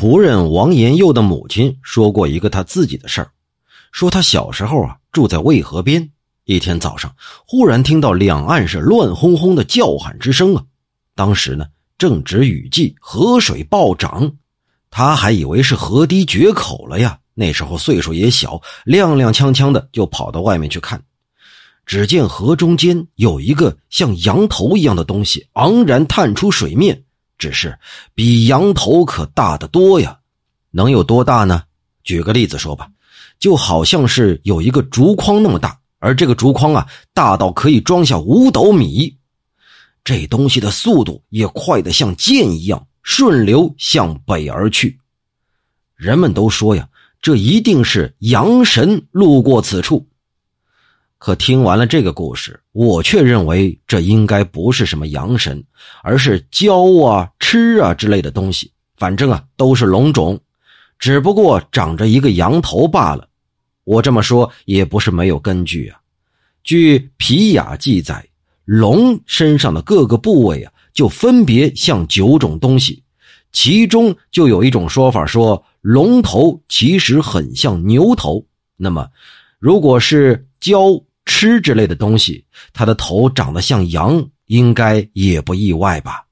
仆人王延佑的母亲说过一个他自己的事儿，说他小时候啊住在渭河边，一天早上忽然听到两岸是乱哄哄的叫喊之声啊，当时呢正值雨季，河水暴涨，他还以为是河堤决口了呀。那时候岁数也小，踉踉跄跄的就跑到外面去看，只见河中间有一个像羊头一样的东西昂然探出水面。只是比羊头可大得多呀，能有多大呢？举个例子说吧，就好像是有一个竹筐那么大，而这个竹筐啊，大到可以装下五斗米。这东西的速度也快得像箭一样，顺流向北而去。人们都说呀，这一定是羊神路过此处。可听完了这个故事，我却认为这应该不是什么阳神，而是蛟啊、螭啊之类的东西。反正啊，都是龙种，只不过长着一个羊头罢了。我这么说也不是没有根据啊。据《皮雅》记载，龙身上的各个部位啊，就分别像九种东西，其中就有一种说法说，龙头其实很像牛头。那么，如果是蛟，吃之类的东西，它的头长得像羊，应该也不意外吧。